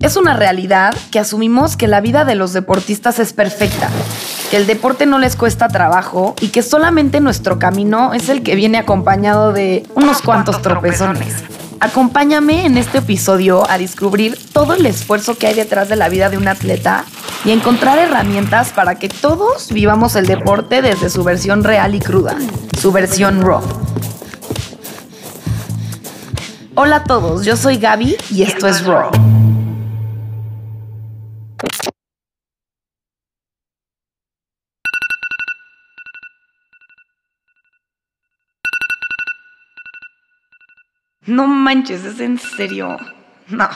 Es una realidad que asumimos que la vida de los deportistas es perfecta, que el deporte no les cuesta trabajo y que solamente nuestro camino es el que viene acompañado de unos cuantos tropezones. Acompáñame en este episodio a descubrir todo el esfuerzo que hay detrás de la vida de un atleta y encontrar herramientas para que todos vivamos el deporte desde su versión real y cruda, su versión raw. Hola a todos, yo soy Gaby y esto es Raw. No manches, es en serio. No.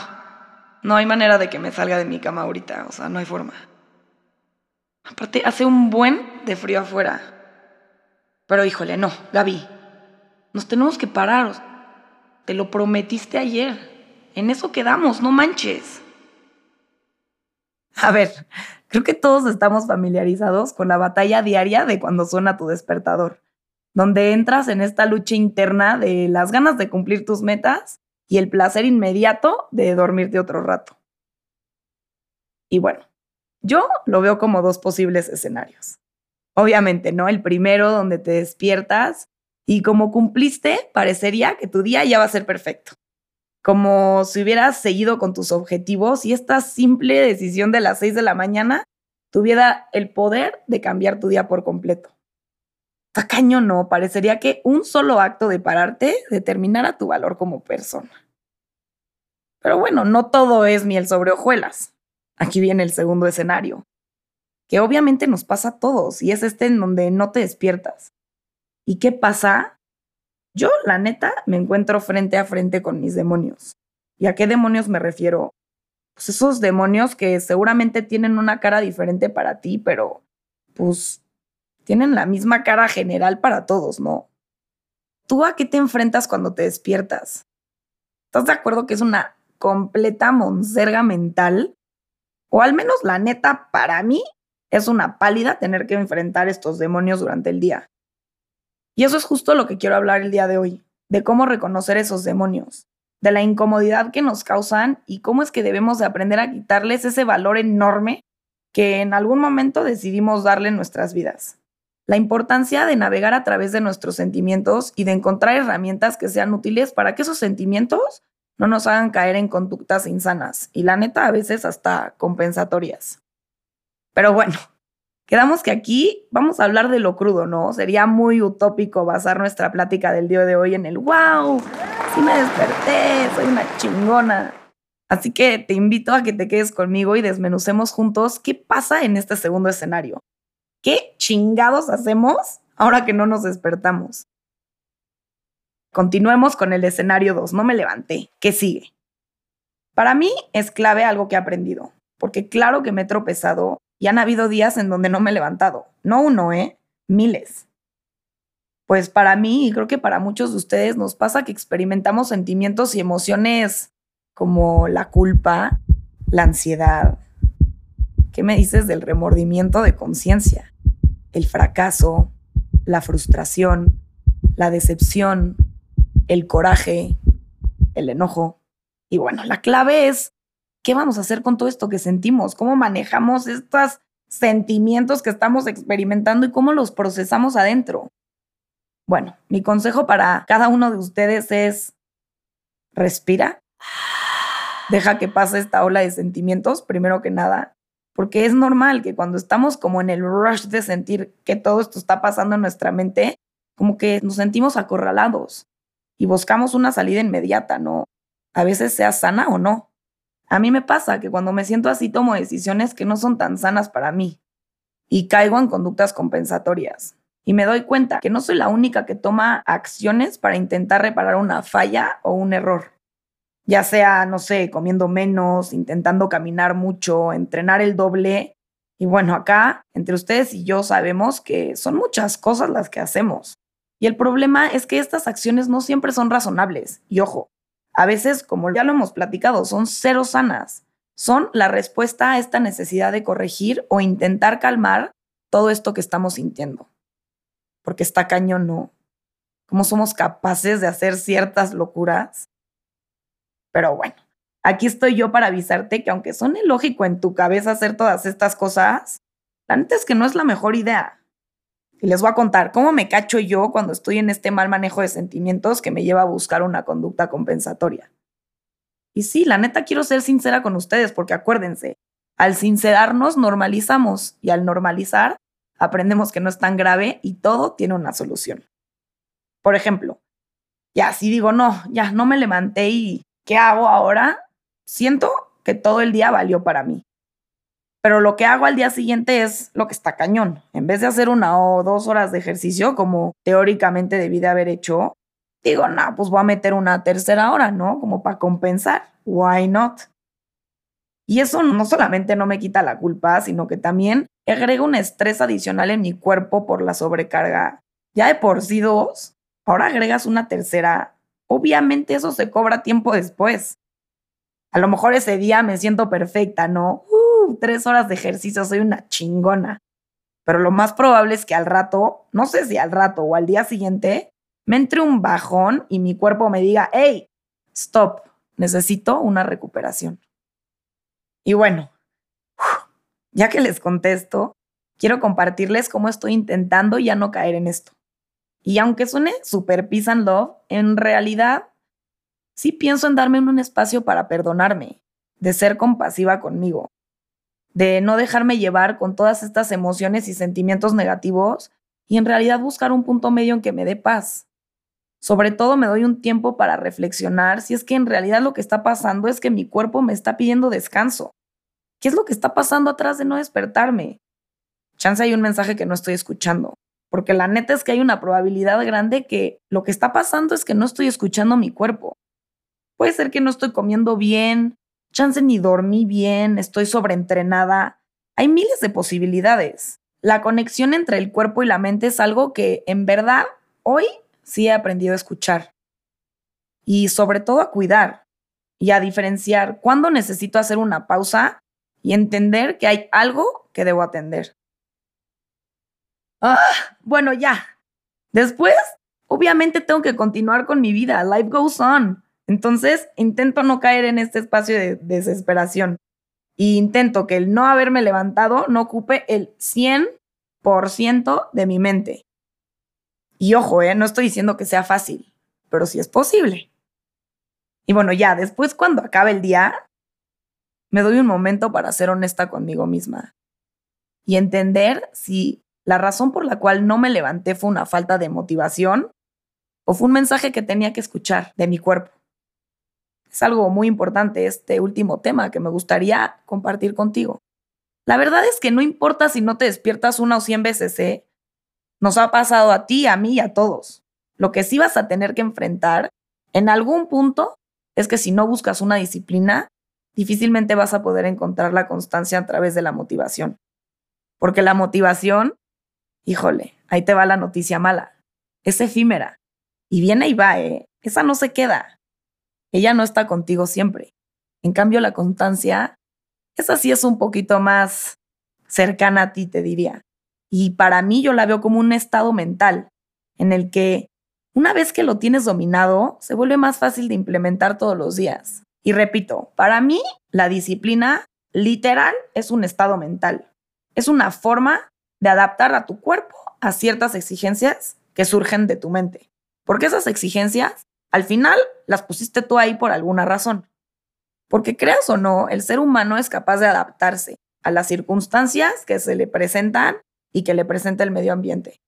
No hay manera de que me salga de mi cama ahorita. O sea, no hay forma. Aparte, hace un buen de frío afuera. Pero híjole, no, Gaby. Nos tenemos que parar. Te lo prometiste ayer. En eso quedamos, no manches. A ver, creo que todos estamos familiarizados con la batalla diaria de cuando suena tu despertador donde entras en esta lucha interna de las ganas de cumplir tus metas y el placer inmediato de dormirte otro rato. Y bueno, yo lo veo como dos posibles escenarios. Obviamente, ¿no? El primero donde te despiertas y como cumpliste, parecería que tu día ya va a ser perfecto. Como si hubieras seguido con tus objetivos y esta simple decisión de las 6 de la mañana tuviera el poder de cambiar tu día por completo está no, parecería que un solo acto de pararte determinara tu valor como persona. Pero bueno, no todo es miel sobre hojuelas. Aquí viene el segundo escenario, que obviamente nos pasa a todos y es este en donde no te despiertas. ¿Y qué pasa? Yo, la neta, me encuentro frente a frente con mis demonios. ¿Y a qué demonios me refiero? Pues esos demonios que seguramente tienen una cara diferente para ti, pero pues tienen la misma cara general para todos, ¿no? ¿Tú a qué te enfrentas cuando te despiertas? ¿Estás de acuerdo que es una completa monserga mental? O al menos la neta, para mí, es una pálida tener que enfrentar estos demonios durante el día. Y eso es justo lo que quiero hablar el día de hoy, de cómo reconocer esos demonios, de la incomodidad que nos causan y cómo es que debemos de aprender a quitarles ese valor enorme que en algún momento decidimos darle en nuestras vidas la importancia de navegar a través de nuestros sentimientos y de encontrar herramientas que sean útiles para que esos sentimientos no nos hagan caer en conductas insanas y la neta a veces hasta compensatorias. Pero bueno, quedamos que aquí vamos a hablar de lo crudo, ¿no? Sería muy utópico basar nuestra plática del día de hoy en el wow, sí me desperté, soy una chingona. Así que te invito a que te quedes conmigo y desmenucemos juntos qué pasa en este segundo escenario. ¿Qué chingados hacemos ahora que no nos despertamos? Continuemos con el escenario 2. No me levanté. ¿Qué sigue? Para mí es clave algo que he aprendido, porque claro que me he tropezado y han habido días en donde no me he levantado. No uno, ¿eh? Miles. Pues para mí, y creo que para muchos de ustedes, nos pasa que experimentamos sentimientos y emociones como la culpa, la ansiedad. ¿Qué me dices del remordimiento de conciencia? El fracaso, la frustración, la decepción, el coraje, el enojo. Y bueno, la clave es, ¿qué vamos a hacer con todo esto que sentimos? ¿Cómo manejamos estos sentimientos que estamos experimentando y cómo los procesamos adentro? Bueno, mi consejo para cada uno de ustedes es, respira, deja que pase esta ola de sentimientos, primero que nada, porque es normal que cuando estamos como en el rush de sentir que todo esto está pasando en nuestra mente, como que nos sentimos acorralados y buscamos una salida inmediata, ¿no? A veces sea sana o no. A mí me pasa que cuando me siento así tomo decisiones que no son tan sanas para mí y caigo en conductas compensatorias. Y me doy cuenta que no soy la única que toma acciones para intentar reparar una falla o un error ya sea, no sé, comiendo menos, intentando caminar mucho, entrenar el doble. Y bueno, acá, entre ustedes y yo sabemos que son muchas cosas las que hacemos. Y el problema es que estas acciones no siempre son razonables. Y ojo, a veces, como ya lo hemos platicado, son cero sanas. Son la respuesta a esta necesidad de corregir o intentar calmar todo esto que estamos sintiendo. Porque está cañón, ¿no? ¿Cómo somos capaces de hacer ciertas locuras pero bueno, aquí estoy yo para avisarte que aunque suene lógico en tu cabeza hacer todas estas cosas, la neta es que no es la mejor idea. Y les voy a contar cómo me cacho yo cuando estoy en este mal manejo de sentimientos que me lleva a buscar una conducta compensatoria. Y sí, la neta quiero ser sincera con ustedes porque acuérdense, al sincerarnos normalizamos y al normalizar aprendemos que no es tan grave y todo tiene una solución. Por ejemplo, ya si digo, no, ya no me levanté y ¿qué hago ahora? Siento que todo el día valió para mí. Pero lo que hago al día siguiente es lo que está cañón. En vez de hacer una o dos horas de ejercicio, como teóricamente debí de haber hecho, digo, no, pues voy a meter una tercera hora, ¿no? Como para compensar. Why not? Y eso no solamente no me quita la culpa, sino que también agrega un estrés adicional en mi cuerpo por la sobrecarga. Ya de por sí dos, ahora agregas una tercera. Obviamente eso se cobra tiempo después. A lo mejor ese día me siento perfecta, ¿no? tres horas de ejercicio, soy una chingona. Pero lo más probable es que al rato, no sé si al rato o al día siguiente, me entre un bajón y mi cuerpo me diga, hey, stop, necesito una recuperación. Y bueno, ya que les contesto, quiero compartirles cómo estoy intentando ya no caer en esto. Y aunque suene super peace and love, en realidad sí pienso en darme un espacio para perdonarme, de ser compasiva conmigo, de no dejarme llevar con todas estas emociones y sentimientos negativos y en realidad buscar un punto medio en que me dé paz. Sobre todo me doy un tiempo para reflexionar si es que en realidad lo que está pasando es que mi cuerpo me está pidiendo descanso. ¿Qué es lo que está pasando atrás de no despertarme? Chance hay un mensaje que no estoy escuchando, porque la neta es que hay una probabilidad grande que lo que está pasando es que no estoy escuchando mi cuerpo. Puede ser que no estoy comiendo bien, chance ni dormí bien, estoy sobreentrenada. Hay miles de posibilidades. La conexión entre el cuerpo y la mente es algo que en verdad hoy sí he aprendido a escuchar. Y sobre todo a cuidar y a diferenciar cuándo necesito hacer una pausa y entender que hay algo que debo atender. Ah, bueno, ya. Después, obviamente tengo que continuar con mi vida. Life goes on. Entonces, intento no caer en este espacio de desesperación. Y intento que el no haberme levantado no ocupe el 100% de mi mente. Y ojo, ¿eh? no estoy diciendo que sea fácil, pero sí es posible. Y bueno, ya, después cuando acabe el día, me doy un momento para ser honesta conmigo misma y entender si la razón por la cual no me levanté fue una falta de motivación o fue un mensaje que tenía que escuchar de mi cuerpo es algo muy importante este último tema que me gustaría compartir contigo. La verdad es que no importa si no te despiertas una o cien veces, ¿eh? Nos ha pasado a ti, a mí y a todos. Lo que sí vas a tener que enfrentar en algún punto es que si no buscas una disciplina, difícilmente vas a poder encontrar la constancia a través de la motivación. Porque la motivación, híjole, ahí te va la noticia mala. Es efímera. Y viene y va, ¿eh? Esa no se queda. Ella no está contigo siempre. En cambio, la constancia, esa sí es un poquito más cercana a ti, te diría. Y para mí yo la veo como un estado mental en el que una vez que lo tienes dominado, se vuelve más fácil de implementar todos los días. Y repito, para mí la disciplina literal es un estado mental. Es una forma de adaptar a tu cuerpo a ciertas exigencias que surgen de tu mente. Porque esas exigencias al final las pusiste tú ahí por alguna razón. Porque creas o no, el ser humano es capaz de adaptarse a las circunstancias que se le presentan y que le presenta el medio ambiente.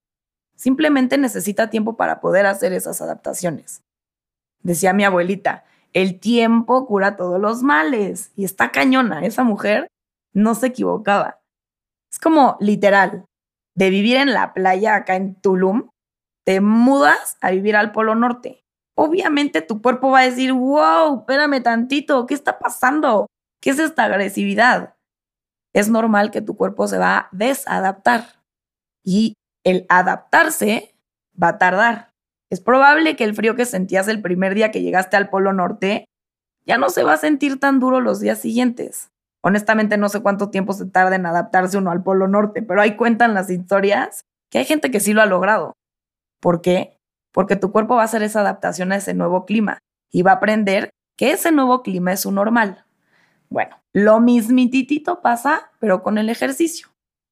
Simplemente necesita tiempo para poder hacer esas adaptaciones. Decía mi abuelita, el tiempo cura todos los males. Y está cañona, esa mujer no se equivocaba. Es como literal, de vivir en la playa acá en Tulum, te mudas a vivir al Polo Norte obviamente tu cuerpo va a decir, wow, espérame tantito, ¿qué está pasando? ¿Qué es esta agresividad? Es normal que tu cuerpo se va a desadaptar y el adaptarse va a tardar. Es probable que el frío que sentías el primer día que llegaste al Polo Norte ya no se va a sentir tan duro los días siguientes. Honestamente no sé cuánto tiempo se tarda en adaptarse uno al Polo Norte, pero ahí cuentan las historias que hay gente que sí lo ha logrado. ¿Por qué? porque tu cuerpo va a hacer esa adaptación a ese nuevo clima y va a aprender que ese nuevo clima es su normal. Bueno, lo mismititito pasa, pero con el ejercicio.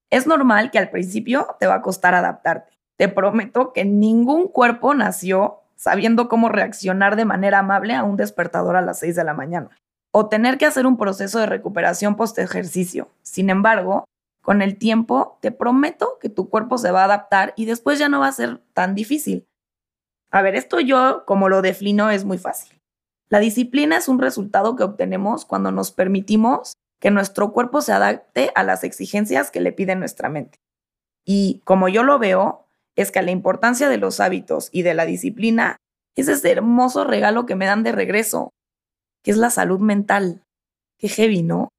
Es normal que al principio te va a costar adaptarte. Te prometo que ningún cuerpo nació sabiendo cómo reaccionar de manera amable a un despertador a las 6 de la mañana o tener que hacer un proceso de recuperación post ejercicio. Sin embargo, con el tiempo te prometo que tu cuerpo se va a adaptar y después ya no va a ser tan difícil. A ver, esto yo como lo defino es muy fácil. La disciplina es un resultado que obtenemos cuando nos permitimos que nuestro cuerpo se adapte a las exigencias que le pide nuestra mente. Y como yo lo veo, es que la importancia de los hábitos y de la disciplina es ese hermoso regalo que me dan de regreso, que es la salud mental. Qué heavy, ¿no?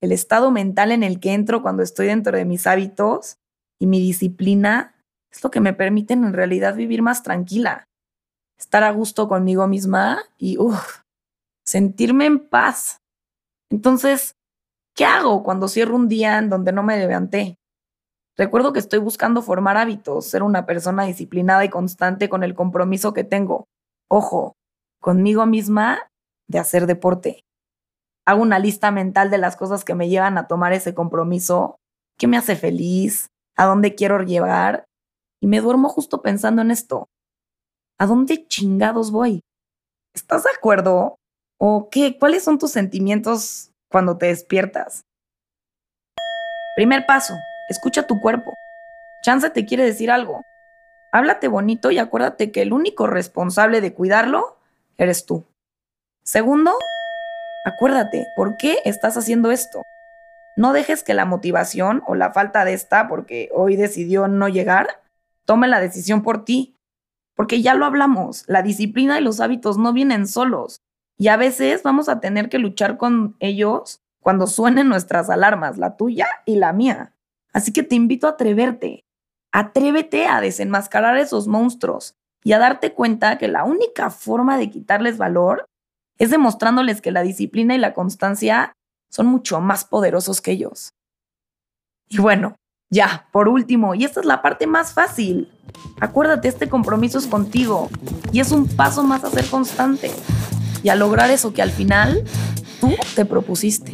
El estado mental en el que entro cuando estoy dentro de mis hábitos y mi disciplina es lo que me permiten en realidad vivir más tranquila, estar a gusto conmigo misma y sentirme en paz. Entonces, ¿qué hago cuando cierro un día en donde no me levanté? Recuerdo que estoy buscando formar hábitos, ser una persona disciplinada y constante con el compromiso que tengo. Ojo, conmigo misma de hacer deporte. Hago una lista mental de las cosas que me llevan a tomar ese compromiso, qué me hace feliz, a dónde quiero llevar, y me duermo justo pensando en esto. ¿A dónde chingados voy? ¿Estás de acuerdo? ¿O qué? ¿Cuáles son tus sentimientos cuando te despiertas? Primer paso, Escucha tu cuerpo. Chance te quiere decir algo. Háblate bonito y acuérdate que el único responsable de cuidarlo eres tú. Segundo, acuérdate, ¿por qué estás haciendo esto? No dejes que la motivación o la falta de esta, porque hoy decidió no llegar, tome la decisión por ti. Porque ya lo hablamos, la disciplina y los hábitos no vienen solos. Y a veces vamos a tener que luchar con ellos cuando suenen nuestras alarmas, la tuya y la mía. Así que te invito a atreverte. Atrévete a desenmascarar esos monstruos y a darte cuenta que la única forma de quitarles valor es demostrándoles que la disciplina y la constancia son mucho más poderosos que ellos. Y bueno, ya, por último, y esta es la parte más fácil. Acuérdate, este compromiso es contigo y es un paso más a ser constante y a lograr eso que al final tú te propusiste.